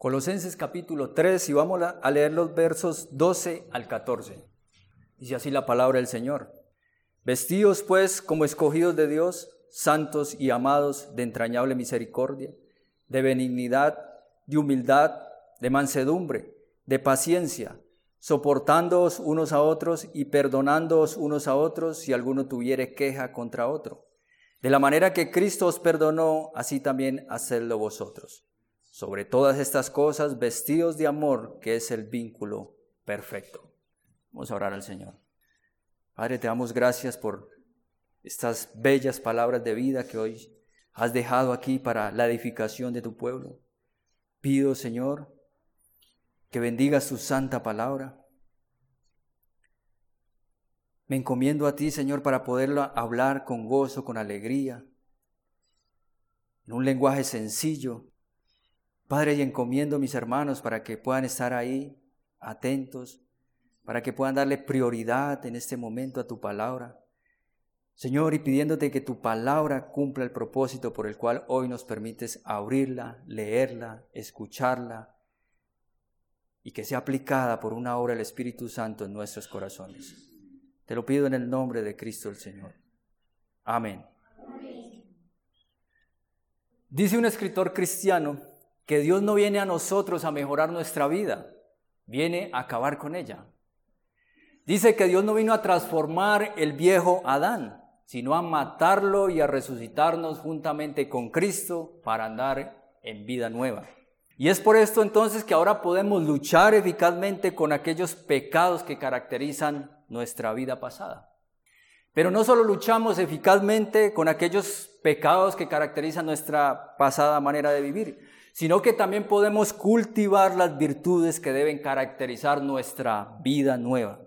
Colosenses capítulo 3 y vamos a leer los versos 12 al 14. Dice así la palabra del Señor. Vestidos pues como escogidos de Dios, santos y amados de entrañable misericordia, de benignidad, de humildad, de mansedumbre, de paciencia, soportándoos unos a otros y perdonándoos unos a otros si alguno tuviere queja contra otro. De la manera que Cristo os perdonó, así también hacedlo vosotros. Sobre todas estas cosas, vestidos de amor, que es el vínculo perfecto. Vamos a orar al Señor. Padre, te damos gracias por estas bellas palabras de vida que hoy has dejado aquí para la edificación de tu pueblo. Pido, Señor, que bendigas tu santa palabra. Me encomiendo a ti, Señor, para poderlo hablar con gozo, con alegría, en un lenguaje sencillo. Padre, y encomiendo a mis hermanos para que puedan estar ahí atentos, para que puedan darle prioridad en este momento a tu palabra. Señor, y pidiéndote que tu palabra cumpla el propósito por el cual hoy nos permites abrirla, leerla, escucharla, y que sea aplicada por una obra del Espíritu Santo en nuestros corazones. Te lo pido en el nombre de Cristo el Señor. Amén. Dice un escritor cristiano que Dios no viene a nosotros a mejorar nuestra vida, viene a acabar con ella. Dice que Dios no vino a transformar el viejo Adán, sino a matarlo y a resucitarnos juntamente con Cristo para andar en vida nueva. Y es por esto entonces que ahora podemos luchar eficazmente con aquellos pecados que caracterizan nuestra vida pasada. Pero no solo luchamos eficazmente con aquellos pecados que caracterizan nuestra pasada manera de vivir, sino que también podemos cultivar las virtudes que deben caracterizar nuestra vida nueva.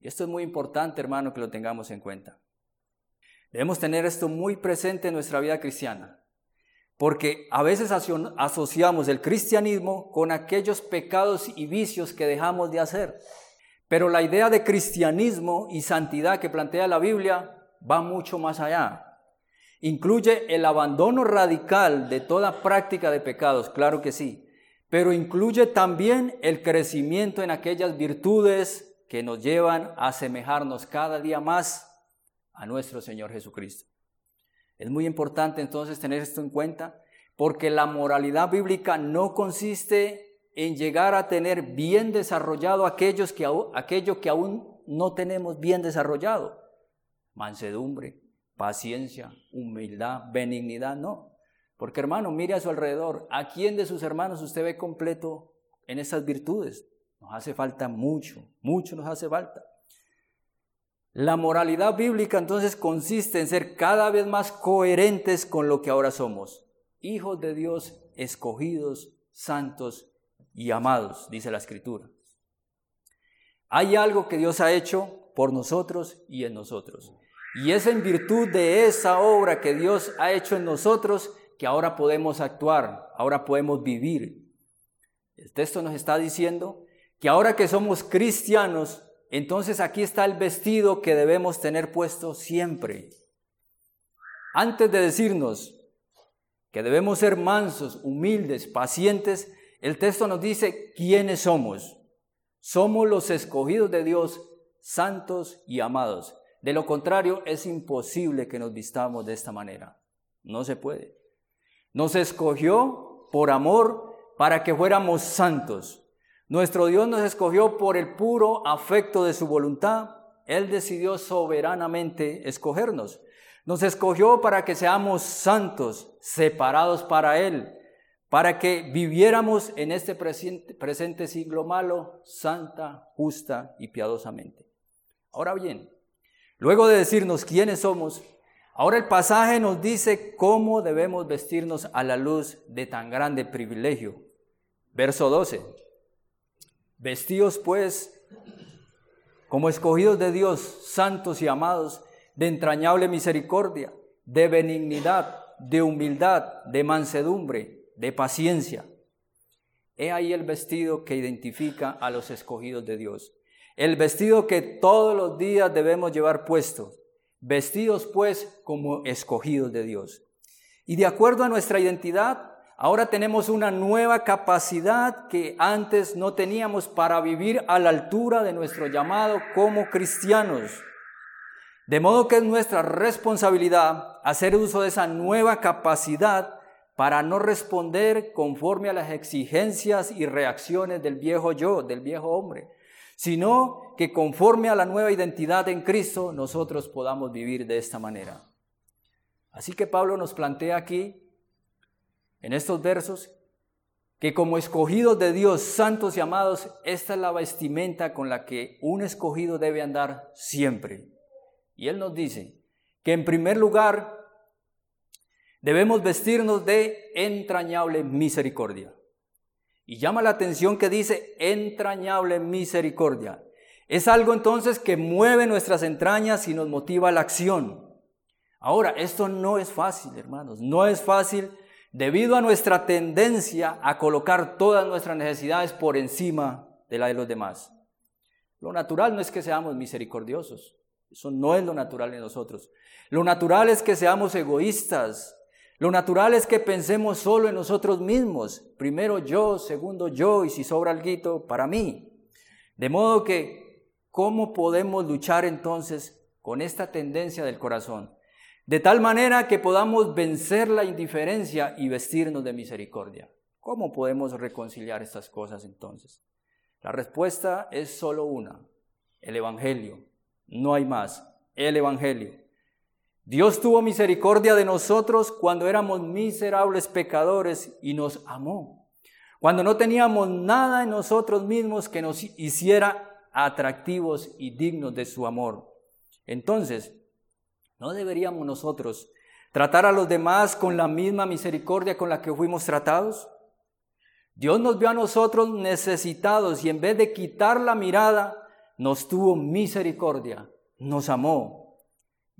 Y esto es muy importante, hermano, que lo tengamos en cuenta. Debemos tener esto muy presente en nuestra vida cristiana. Porque a veces asociamos el cristianismo con aquellos pecados y vicios que dejamos de hacer. Pero la idea de cristianismo y santidad que plantea la Biblia va mucho más allá. Incluye el abandono radical de toda práctica de pecados, claro que sí, pero incluye también el crecimiento en aquellas virtudes que nos llevan a asemejarnos cada día más a nuestro Señor Jesucristo. Es muy importante entonces tener esto en cuenta porque la moralidad bíblica no consiste en llegar a tener bien desarrollado aquellos que, aquello que aún no tenemos bien desarrollado. Mansedumbre, paciencia, humildad, benignidad, no. Porque hermano, mire a su alrededor, ¿a quién de sus hermanos usted ve completo en estas virtudes? Nos hace falta mucho, mucho nos hace falta. La moralidad bíblica entonces consiste en ser cada vez más coherentes con lo que ahora somos, hijos de Dios, escogidos, santos y amados, dice la escritura. Hay algo que Dios ha hecho por nosotros y en nosotros. Y es en virtud de esa obra que Dios ha hecho en nosotros que ahora podemos actuar, ahora podemos vivir. El texto nos está diciendo que ahora que somos cristianos, entonces aquí está el vestido que debemos tener puesto siempre. Antes de decirnos que debemos ser mansos, humildes, pacientes, el texto nos dice quiénes somos. Somos los escogidos de Dios, santos y amados. De lo contrario, es imposible que nos vistamos de esta manera. No se puede. Nos escogió por amor para que fuéramos santos. Nuestro Dios nos escogió por el puro afecto de su voluntad. Él decidió soberanamente escogernos. Nos escogió para que seamos santos, separados para Él, para que viviéramos en este presente, siglo malo, santa, justa y piadosamente. Ahora bien, luego de decirnos quiénes somos, ahora el pasaje nos dice cómo debemos vestirnos a la luz de tan grande privilegio. Verso 12. Vestidos pues como escogidos de Dios, santos y amados, de entrañable misericordia, de benignidad, de humildad, de mansedumbre, de paciencia. He ahí el vestido que identifica a los escogidos de Dios. El vestido que todos los días debemos llevar puesto. Vestidos pues como escogidos de Dios. Y de acuerdo a nuestra identidad, Ahora tenemos una nueva capacidad que antes no teníamos para vivir a la altura de nuestro llamado como cristianos. De modo que es nuestra responsabilidad hacer uso de esa nueva capacidad para no responder conforme a las exigencias y reacciones del viejo yo, del viejo hombre, sino que conforme a la nueva identidad en Cristo nosotros podamos vivir de esta manera. Así que Pablo nos plantea aquí en estos versos que como escogidos de Dios, santos y amados, esta es la vestimenta con la que un escogido debe andar siempre. Y él nos dice que en primer lugar debemos vestirnos de entrañable misericordia. Y llama la atención que dice entrañable misericordia. Es algo entonces que mueve nuestras entrañas y nos motiva a la acción. Ahora, esto no es fácil, hermanos, no es fácil debido a nuestra tendencia a colocar todas nuestras necesidades por encima de la de los demás. Lo natural no es que seamos misericordiosos, eso no es lo natural en nosotros. Lo natural es que seamos egoístas, lo natural es que pensemos solo en nosotros mismos, primero yo, segundo yo y si sobra algo para mí. De modo que, ¿cómo podemos luchar entonces con esta tendencia del corazón? de tal manera que podamos vencer la indiferencia y vestirnos de misericordia. ¿Cómo podemos reconciliar estas cosas entonces? La respuesta es solo una, el Evangelio. No hay más, el Evangelio. Dios tuvo misericordia de nosotros cuando éramos miserables pecadores y nos amó. Cuando no teníamos nada en nosotros mismos que nos hiciera atractivos y dignos de su amor. Entonces, ¿No deberíamos nosotros tratar a los demás con la misma misericordia con la que fuimos tratados? Dios nos vio a nosotros necesitados y en vez de quitar la mirada, nos tuvo misericordia, nos amó.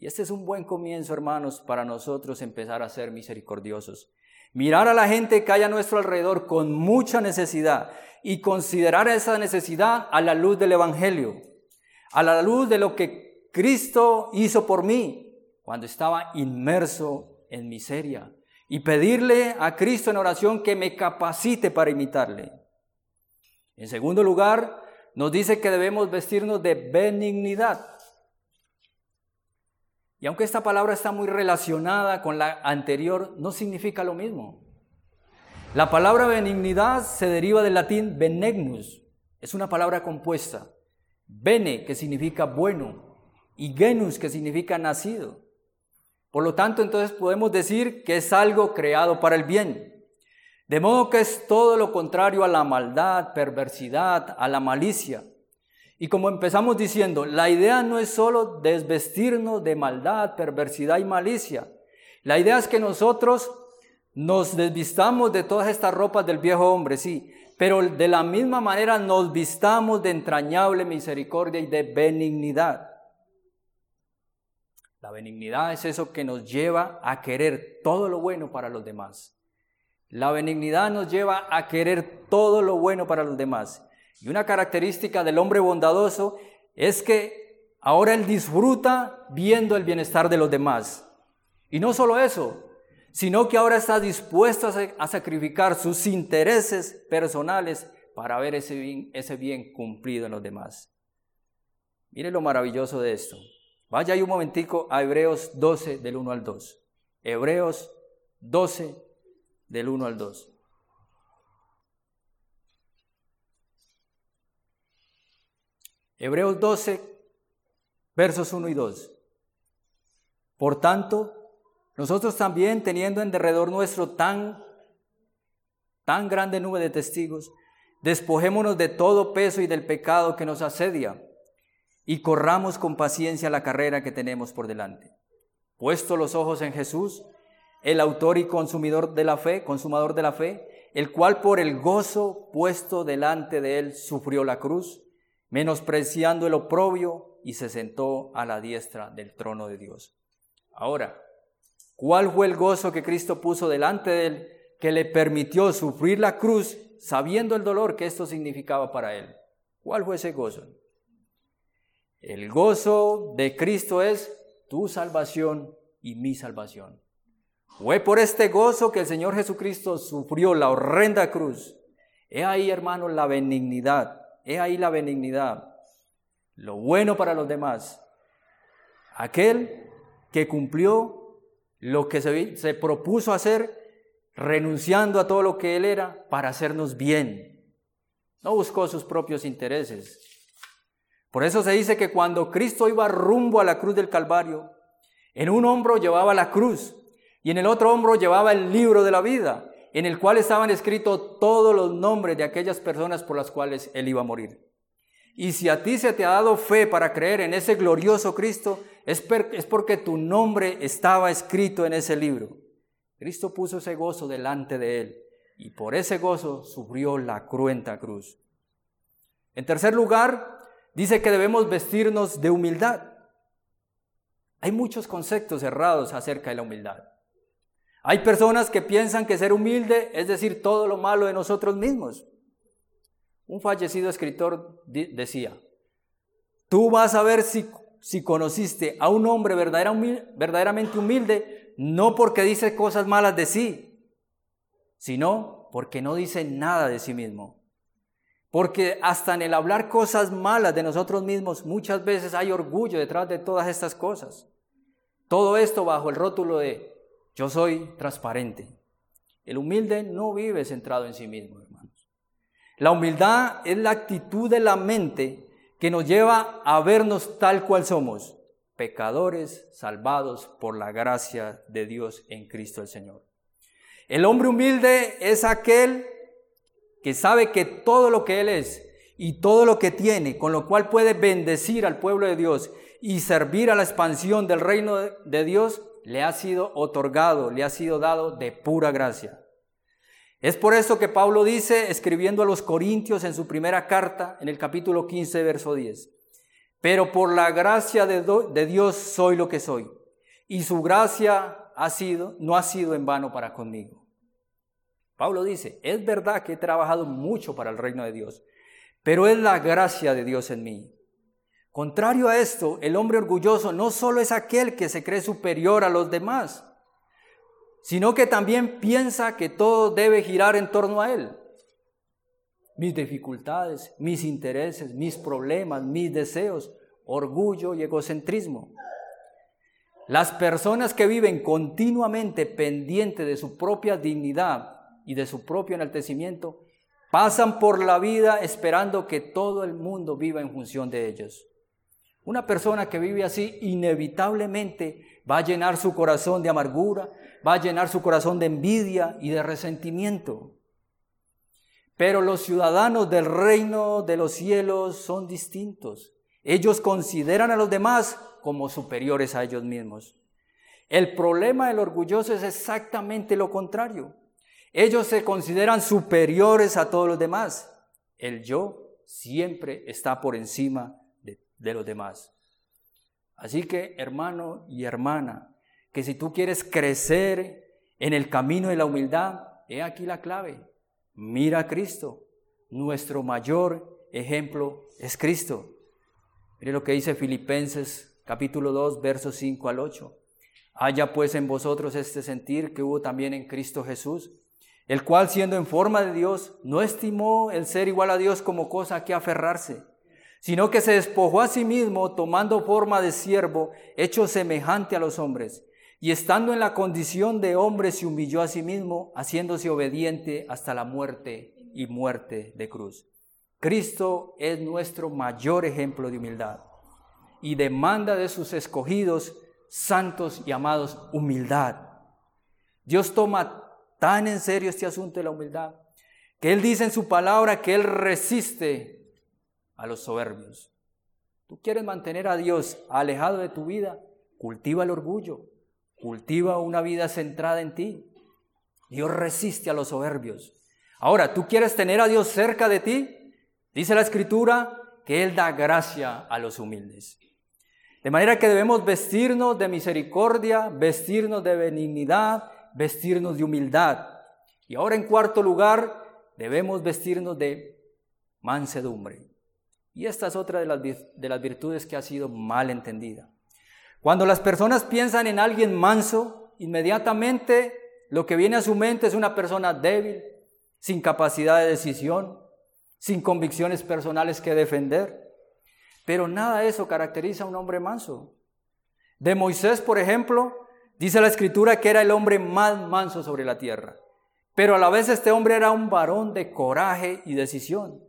Y este es un buen comienzo, hermanos, para nosotros empezar a ser misericordiosos. Mirar a la gente que hay a nuestro alrededor con mucha necesidad y considerar esa necesidad a la luz del Evangelio, a la luz de lo que Cristo hizo por mí, cuando estaba inmerso en miseria y pedirle a Cristo en oración que me capacite para imitarle. En segundo lugar, nos dice que debemos vestirnos de benignidad. Y aunque esta palabra está muy relacionada con la anterior, no significa lo mismo. La palabra benignidad se deriva del latín benignus. Es una palabra compuesta. Bene, que significa bueno, y genus, que significa nacido. Por lo tanto, entonces podemos decir que es algo creado para el bien. De modo que es todo lo contrario a la maldad, perversidad, a la malicia. Y como empezamos diciendo, la idea no es solo desvestirnos de maldad, perversidad y malicia. La idea es que nosotros nos desvistamos de todas estas ropas del viejo hombre, sí, pero de la misma manera nos vistamos de entrañable misericordia y de benignidad. La benignidad es eso que nos lleva a querer todo lo bueno para los demás. La benignidad nos lleva a querer todo lo bueno para los demás. Y una característica del hombre bondadoso es que ahora él disfruta viendo el bienestar de los demás. Y no solo eso, sino que ahora está dispuesto a sacrificar sus intereses personales para ver ese bien, cumplido en los demás. Mire lo maravilloso de esto. Vaya ahí un momentico a Hebreos 12 del 1 al 2. Hebreos 12 del 1 al 2. Hebreos 12, versos 1 y 2. Por tanto, nosotros también, teniendo en derredor nuestro tan, tan grande nube de testigos, despojémonos de todo peso y del pecado que nos asedia y corramos con paciencia la carrera que tenemos por delante. Puesto los ojos en Jesús, el autor y consumidor de la fe, consumador de la fe, el cual por el gozo puesto delante de él sufrió la cruz, menospreciando el oprobio y se sentó a la diestra del trono de Dios. Ahora, ¿cuál fue el gozo que Cristo puso delante de él que le permitió sufrir la cruz sabiendo el dolor que esto significaba para él? ¿Cuál fue ese gozo? El gozo de Cristo es tu salvación y mi salvación. Fue por este gozo que el Señor Jesucristo sufrió la horrenda cruz. He ahí, hermano, la benignidad. He ahí la benignidad. Lo bueno para los demás. Aquel que cumplió lo que se, se propuso hacer, renunciando a todo lo que él era para hacernos bien. No buscó sus propios intereses. Por eso se dice que cuando Cristo iba rumbo a la cruz del Calvario, en un hombro llevaba la cruz y en el otro hombro llevaba el libro de la vida, en el cual estaban escritos todos los nombres de aquellas personas por las cuales él iba a morir. Y si a ti se te ha dado fe para creer en ese glorioso Cristo, es, es porque tu nombre estaba escrito en ese libro. Cristo puso ese gozo delante de él y por ese gozo sufrió la cruenta cruz. En tercer lugar, dice que debemos vestirnos de humildad. Hay muchos conceptos errados acerca de la humildad. Hay personas que piensan que ser humilde es decir todo lo malo de nosotros mismos. Un fallecido escritor decía, tú vas a ver si, si conociste a un hombre verdaderamente humilde, no porque dice cosas malas de sí, sino porque no dice nada de sí mismo. Porque hasta en el hablar cosas malas de nosotros mismos, muchas veces hay orgullo detrás de todas estas cosas. Todo esto bajo el rótulo de yo soy transparente. El humilde no vive centrado en sí mismo, hermanos. La humildad es la actitud de la mente que nos lleva a vernos tal cual somos, pecadores salvados por la gracia de Dios en Cristo el Señor. El hombre humilde es aquel que sabe que todo lo que él es y todo lo que tiene, con lo cual puede bendecir al pueblo de Dios y servir a la expansión del reino de Dios, le ha sido otorgado, le ha sido dado de pura gracia. Es por eso que Pablo dice, escribiendo a los Corintios en su primera carta, en el capítulo 15, verso 10, pero por la gracia de, Dios soy lo que soy, y su gracia ha sido, no ha sido en vano para conmigo. Pablo dice, es verdad que he trabajado mucho para el reino de Dios, pero es la gracia de Dios en mí. Contrario a esto, el hombre orgulloso no solo es aquel que se cree superior a los demás, sino que también piensa que todo debe girar en torno a él. Mis dificultades, mis intereses, mis problemas, mis deseos, orgullo y egocentrismo. Las personas que viven continuamente pendientes de su propia dignidad y de su propio enaltecimiento, pasan por la vida esperando que todo el mundo viva en función de ellos. Una persona que vive así inevitablemente va a llenar su corazón de amargura, va a llenar su corazón de envidia y de resentimiento. Pero los ciudadanos del reino de los cielos son distintos. Ellos consideran a los demás como superiores a ellos mismos. El problema del orgulloso es exactamente lo contrario. Ellos se consideran superiores a todos los demás. El yo siempre está por encima de los demás. Así que, hermano y hermana, que si tú quieres crecer en el camino de la humildad, he aquí la clave. Mira a Cristo. Nuestro mayor ejemplo es Cristo. Mire lo que dice Filipenses capítulo 2, versos 5 al 8. Haya pues en vosotros este sentir que hubo también en Cristo Jesús, el cual siendo en forma de Dios, no estimó el ser igual a Dios como cosa que aferrarse sino que se despojó a sí mismo tomando forma de siervo, hecho semejante a los hombres, y estando en la condición de hombre se humilló a sí mismo, haciéndose obediente hasta la muerte y muerte de cruz. Cristo es nuestro mayor ejemplo de humildad y demanda de sus escogidos, santos y amados, humildad. Dios toma tan en serio este asunto de la humildad que Él dice en su palabra que Él resiste a los soberbios. Tú quieres mantener a Dios alejado de tu vida, cultiva el orgullo, cultiva una vida centrada en ti. Dios resiste a los soberbios. Ahora, tú quieres tener a Dios cerca de ti, dice la escritura que Él da gracia a los humildes. De manera que debemos vestirnos de misericordia, vestirnos de benignidad, vestirnos de humildad. Y ahora en cuarto lugar, debemos vestirnos de mansedumbre. Y esta es otra de las, de las virtudes que ha sido mal entendida. Cuando las personas piensan en alguien manso, inmediatamente lo que viene a su mente es una persona débil, sin capacidad de decisión, sin convicciones personales que defender. Pero nada de eso caracteriza a un hombre manso. De Moisés, por ejemplo, dice la escritura que era el hombre más manso sobre la tierra. Pero a la vez este hombre era un varón de coraje y decisión.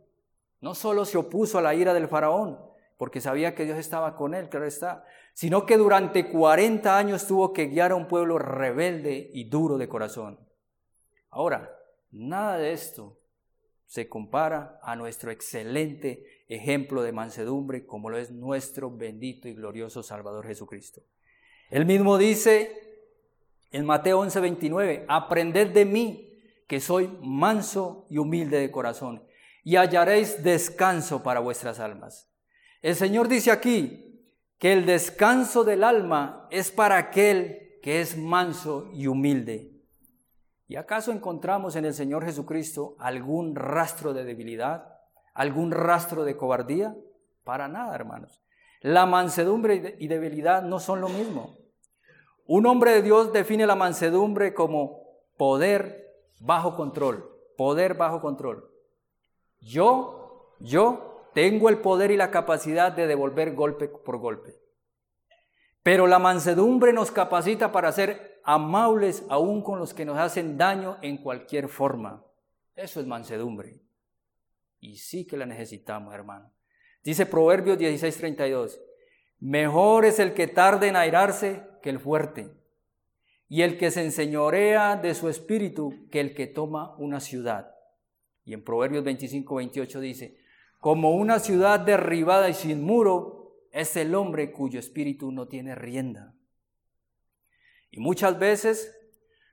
No solo se opuso a la ira del faraón, porque sabía que Dios estaba con él, claro está, sino que durante 40 años tuvo que guiar a un pueblo rebelde y duro de corazón. Ahora, nada de esto se compara a nuestro excelente ejemplo de mansedumbre como lo es nuestro bendito y glorioso Salvador Jesucristo. Él mismo dice en Mateo 11:29, aprended de mí que soy manso y humilde de corazón y hallaréis descanso para vuestras almas. El Señor dice aquí que el descanso del alma es para aquel que es manso y humilde. ¿Y acaso encontramos en el Señor Jesucristo algún rastro de debilidad, algún rastro de cobardía? Para nada, hermanos. La mansedumbre y debilidad no son lo mismo. Un hombre de Dios define la mansedumbre como poder bajo control, poder bajo control. Yo, yo tengo el poder y la capacidad de devolver golpe por golpe. Pero la mansedumbre nos capacita para ser amables aún con los que nos hacen daño en cualquier forma. Eso es mansedumbre. Y sí que la necesitamos, hermano. Dice Proverbios 16:32, mejor es el que tarde en airarse que el fuerte, y el que se enseñorea de su espíritu que el que toma una ciudad. Y en Proverbios 25, 28 dice, como una ciudad derribada y sin muro es el hombre cuyo espíritu no tiene rienda. Y muchas veces,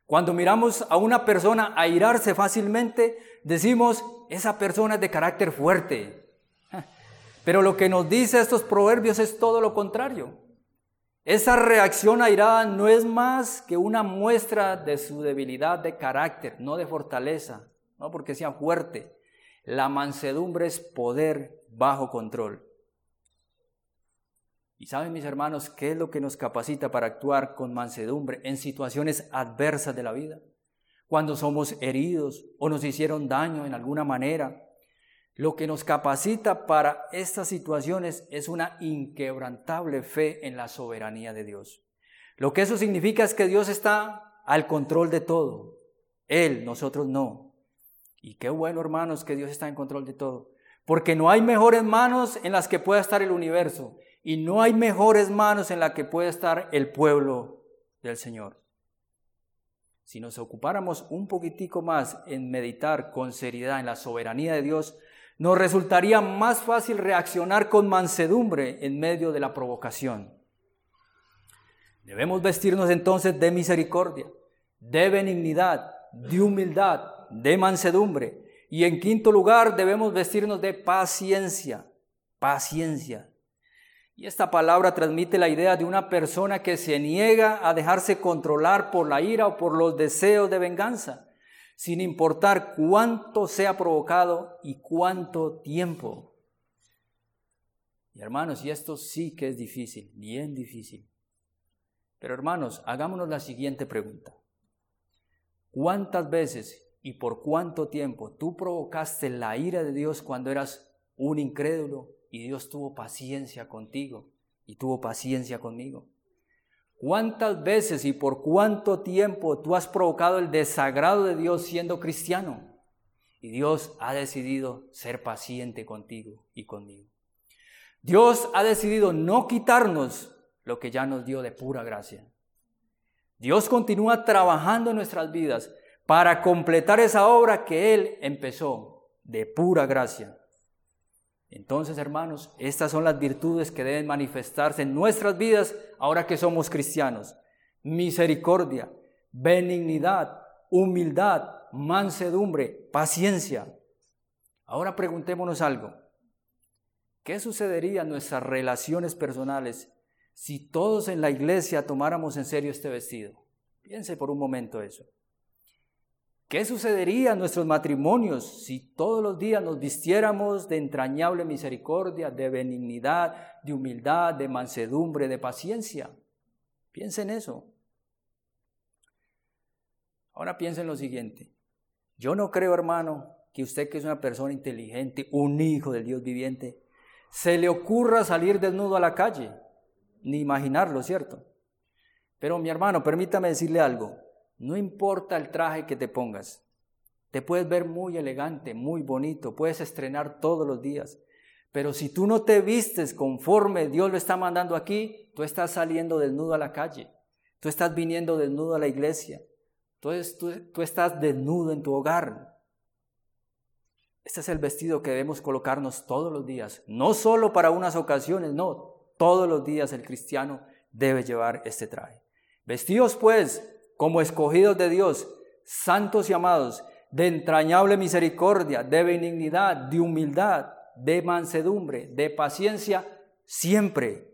cuando miramos a una persona airarse fácilmente, decimos, esa persona es de carácter fuerte. Pero lo que nos dice estos proverbios es todo lo contrario. Esa reacción airada no es más que una muestra de su debilidad de carácter, no de fortaleza no porque sea fuerte. La mansedumbre es poder bajo control. Y saben mis hermanos, ¿qué es lo que nos capacita para actuar con mansedumbre en situaciones adversas de la vida? Cuando somos heridos o nos hicieron daño en alguna manera. Lo que nos capacita para estas situaciones es una inquebrantable fe en la soberanía de Dios. Lo que eso significa es que Dios está al control de todo. Él, nosotros no. Y qué bueno, hermanos, que Dios está en control de todo. Porque no hay mejores manos en las que pueda estar el universo. Y no hay mejores manos en las que pueda estar el pueblo del Señor. Si nos ocupáramos un poquitico más en meditar con seriedad en la soberanía de Dios, nos resultaría más fácil reaccionar con mansedumbre en medio de la provocación. Debemos vestirnos entonces de misericordia, de benignidad, de humildad, de mansedumbre. Y en quinto lugar, debemos vestirnos de paciencia, paciencia. Y esta palabra transmite la idea de una persona que se niega a dejarse controlar por la ira o por los deseos de venganza, sin importar cuánto sea provocado y cuánto tiempo. Y hermanos, y esto sí que es difícil, bien difícil. Pero hermanos, hagámonos la siguiente pregunta. ¿Cuántas veces y por cuánto tiempo tú provocaste la ira de Dios cuando eras un incrédulo y Dios tuvo paciencia contigo y tuvo paciencia conmigo. ¿Cuántas veces y por cuánto tiempo tú has provocado el desagrado de Dios siendo cristiano? Y Dios ha decidido ser paciente contigo y conmigo. Dios ha decidido no quitarnos lo que ya nos dio de pura gracia. Dios continúa trabajando en nuestras vidas para completar esa obra que Él empezó de pura gracia. Entonces, hermanos, estas son las virtudes que deben manifestarse en nuestras vidas ahora que somos cristianos. Misericordia, benignidad, humildad, mansedumbre, paciencia. Ahora preguntémonos algo. ¿Qué sucedería en nuestras relaciones personales si todos en la iglesia tomáramos en serio este vestido? Piense por un momento eso. ¿Qué sucedería en nuestros matrimonios si todos los días nos vistiéramos de entrañable misericordia, de benignidad, de humildad, de mansedumbre, de paciencia? Piensen en eso. Ahora piensa en lo siguiente. Yo no creo, hermano, que usted que es una persona inteligente, un hijo del Dios viviente, se le ocurra salir desnudo a la calle, ni imaginarlo, ¿cierto? Pero mi hermano, permítame decirle algo, no importa el traje que te pongas, te puedes ver muy elegante, muy bonito, puedes estrenar todos los días, pero si tú no te vistes conforme Dios lo está mandando aquí, tú estás saliendo desnudo a la calle, tú estás viniendo desnudo a la iglesia, tú, tú estás desnudo en tu hogar, este es el vestido que debemos colocarnos todos los días, no solo para unas ocasiones, no, todos los días el cristiano debe llevar este traje. Vestidos pues como escogidos de Dios, santos y amados, de entrañable misericordia, de benignidad, de humildad, de mansedumbre, de paciencia, siempre.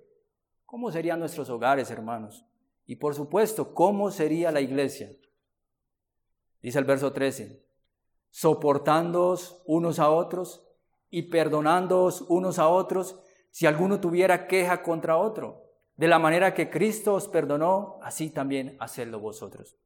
¿Cómo serían nuestros hogares, hermanos? Y por supuesto, ¿cómo sería la iglesia? Dice el verso 13, soportándoos unos a otros y perdonándoos unos a otros si alguno tuviera queja contra otro. De la manera que Cristo os perdonó, así también hacedlo vosotros.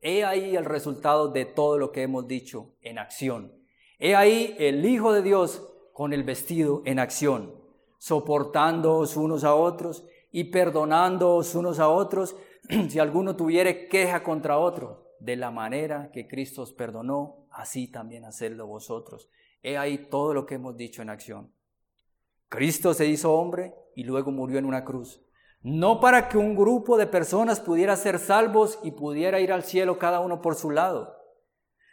He ahí el resultado de todo lo que hemos dicho en acción. He ahí el Hijo de Dios con el vestido en acción, soportándoos unos a otros y perdonándoos unos a otros si alguno tuviere queja contra otro. De la manera que Cristo os perdonó, así también hacedlo vosotros. He ahí todo lo que hemos dicho en acción. Cristo se hizo hombre y luego murió en una cruz. No para que un grupo de personas pudiera ser salvos y pudiera ir al cielo cada uno por su lado,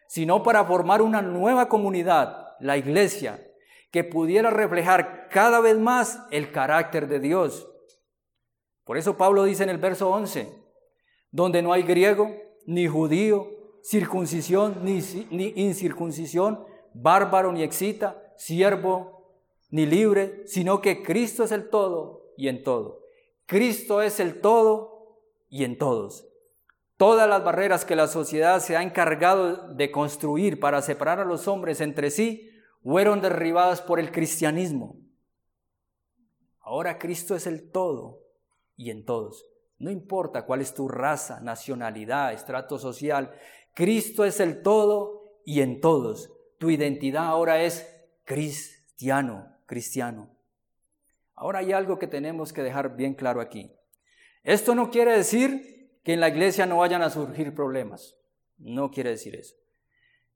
sino para formar una nueva comunidad, la iglesia, que pudiera reflejar cada vez más el carácter de Dios. Por eso Pablo dice en el verso 11, donde no hay griego ni judío, circuncisión ni, incircuncisión, bárbaro ni excita, siervo ni libre, sino que Cristo es el todo y en todo. Cristo es el todo y en todos. Todas las barreras que la sociedad se ha encargado de construir para separar a los hombres entre sí fueron derribadas por el cristianismo. Ahora Cristo es el todo y en todos. No importa cuál es tu raza, nacionalidad, estrato social, Cristo es el todo y en todos. Tu identidad ahora es cristiano, cristiano. Ahora hay algo que tenemos que dejar bien claro aquí. Esto no quiere decir que en la iglesia no vayan a surgir problemas. No quiere decir eso.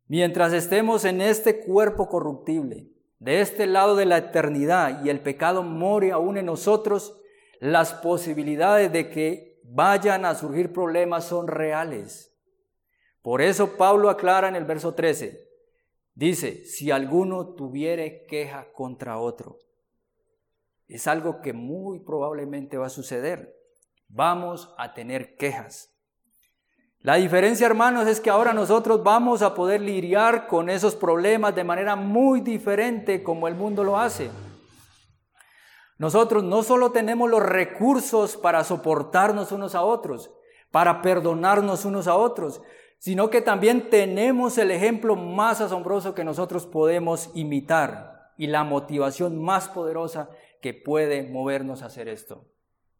Mientras estemos en este cuerpo corruptible, de este lado de la eternidad y el pecado more aún en nosotros, las posibilidades de que vayan a surgir problemas son reales. Por eso Pablo aclara en el verso 13, dice, si alguno tuviere queja contra otro, es algo que muy probablemente va a suceder. Vamos a tener quejas. La diferencia, hermanos, es que ahora nosotros vamos a poder lidiar con esos problemas de manera muy diferente como el mundo lo hace. Nosotros no solo tenemos los recursos para soportarnos unos a otros, para perdonarnos unos a otros, sino que también tenemos el ejemplo más asombroso que nosotros podemos imitar y la motivación más poderosa que puede movernos a hacer esto.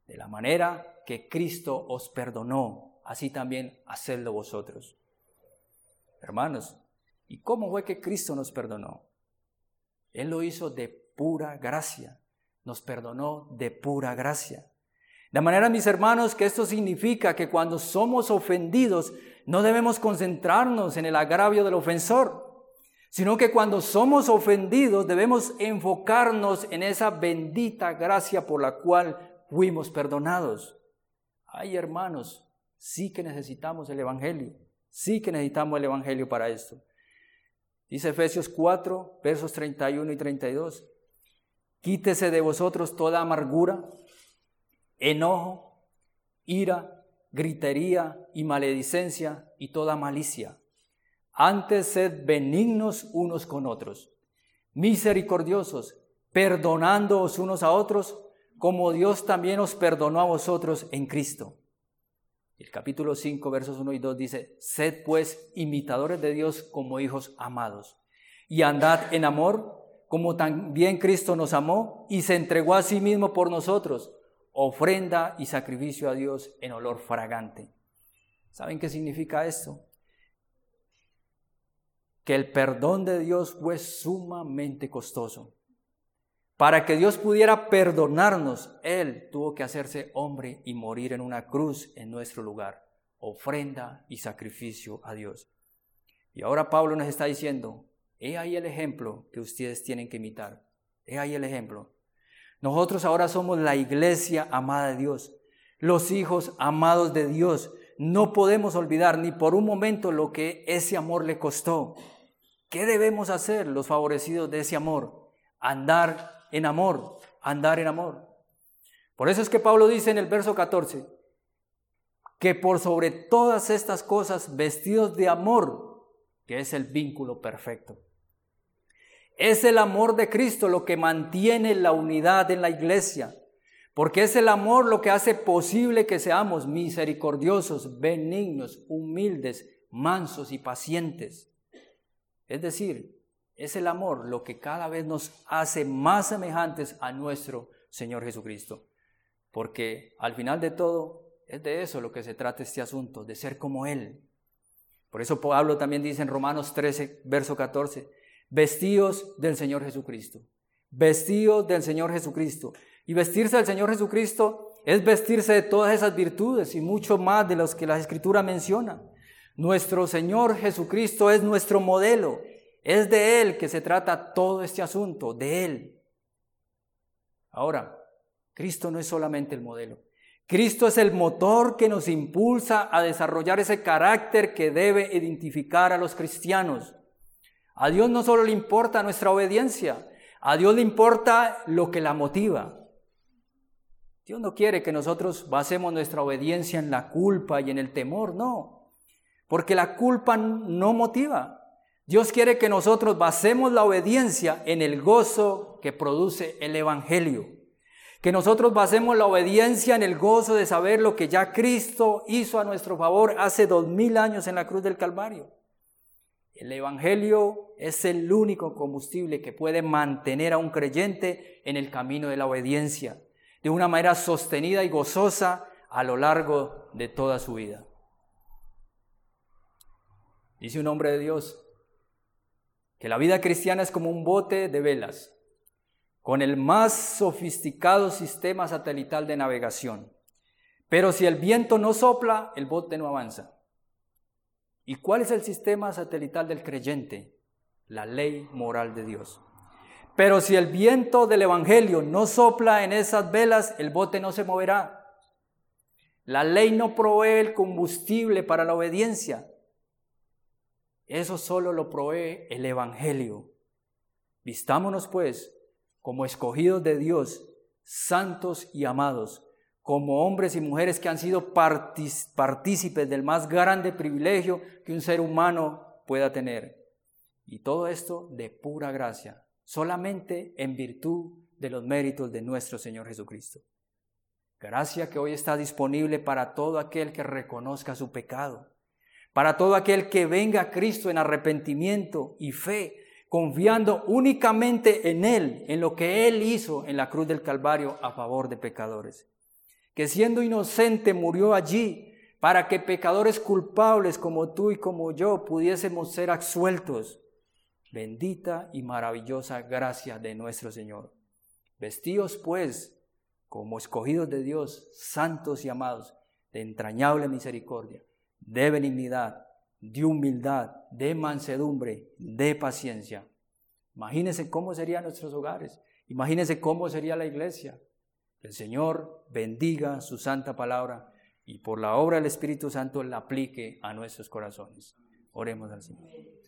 De la manera que Cristo os perdonó, así también hacedlo vosotros. Hermanos, ¿y cómo fue que Cristo nos perdonó? Él lo hizo de pura gracia, nos perdonó de pura gracia. De manera, mis hermanos, que esto significa que cuando somos ofendidos, no debemos concentrarnos en el agravio del ofensor, sino que cuando somos ofendidos debemos enfocarnos en esa bendita gracia por la cual fuimos perdonados. Ay, hermanos, sí que necesitamos el Evangelio, sí que necesitamos el Evangelio para esto. Dice Efesios 4, versos 31 y 32. Quítese de vosotros toda amargura enojo, ira, gritería y maledicencia y toda malicia. Antes sed benignos unos con otros, misericordiosos, perdonándoos unos a otros, como Dios también os perdonó a vosotros en Cristo. El capítulo 5, versos 1 y 2 dice, Sed pues imitadores de Dios como hijos amados, y andad en amor, como también Cristo nos amó y se entregó a sí mismo por nosotros, ofrenda y sacrificio a Dios en olor fragante. ¿Saben qué significa esto? que el perdón de Dios fue sumamente costoso. Para que Dios pudiera perdonarnos, Él tuvo que hacerse hombre y morir en una cruz en nuestro lugar, ofrenda y sacrificio a Dios. Y ahora Pablo nos está diciendo, he ahí el ejemplo que ustedes tienen que imitar. He ahí el ejemplo. Nosotros ahora somos la iglesia amada de Dios, los hijos amados de Dios. No podemos olvidar ni por un momento lo que ese amor le costó. ¿Qué debemos hacer los favorecidos de ese amor? Andar en amor, andar en amor. Por eso es que Pablo dice en el verso 14, que por sobre todas estas cosas vestidos de amor, que es el vínculo perfecto. Es el amor de Cristo lo que mantiene la unidad en la iglesia, porque es el amor lo que hace posible que seamos misericordiosos, benignos, humildes, mansos y pacientes. Es decir, es el amor lo que cada vez nos hace más semejantes a nuestro Señor Jesucristo. Porque al final de todo es de eso lo que se trata este asunto, de ser como Él. Por eso Pablo también dice en Romanos 13, verso 14, vestidos del Señor Jesucristo. Vestidos del Señor Jesucristo. Y vestirse del Señor Jesucristo es vestirse de todas esas virtudes y mucho más de los que la Escritura menciona. Nuestro Señor Jesucristo es nuestro modelo. Es de Él que se trata todo este asunto, de Él. Ahora, Cristo no es solamente el modelo. Cristo es el motor que nos impulsa a desarrollar ese carácter que debe identificar a los cristianos. A Dios no solo le importa nuestra obediencia, a Dios le importa lo que la motiva. Dios no quiere que nosotros basemos nuestra obediencia en la culpa y en el temor, no, porque la culpa no motiva. Dios quiere que nosotros basemos la obediencia en el gozo que produce el Evangelio. Que nosotros basemos la obediencia en el gozo de saber lo que ya Cristo hizo a nuestro favor hace dos mil años en la cruz del Calvario. El Evangelio es el único combustible que puede mantener a un creyente en el camino de la obediencia, de una manera sostenida y gozosa a lo largo de toda su vida. Dice un hombre de Dios, que la vida cristiana es como un bote de velas, con el más sofisticado sistema satelital de navegación. Pero si el viento no sopla, el bote no avanza. ¿Y cuál es el sistema satelital del creyente? La ley moral de Dios. Pero si el viento del Evangelio no sopla en esas velas, el bote no se moverá. La ley no provee el combustible para la obediencia. Eso solo lo provee el Evangelio. Vistámonos pues como escogidos de Dios, santos y amados, como hombres y mujeres que han sido partícipes del más grande privilegio que un ser humano pueda tener. Y todo esto de pura gracia, solamente en virtud de los méritos de nuestro Señor Jesucristo. Gracia que hoy está disponible para todo aquel que reconozca su pecado para todo aquel que venga a Cristo en arrepentimiento y fe, confiando únicamente en Él, en lo que Él hizo en la cruz del Calvario a favor de pecadores. Que siendo inocente murió allí para que pecadores culpables como tú y como yo pudiésemos ser absueltos. Bendita y maravillosa gracia de nuestro Señor. Vestíos pues como escogidos de Dios, santos y amados, de entrañable misericordia de benignidad, de humildad, de mansedumbre, de paciencia. Imagínense cómo serían nuestros hogares. Imagínense cómo sería la iglesia. El Señor bendiga su santa palabra y por la obra del Espíritu Santo la aplique a nuestros corazones. Oremos al Señor.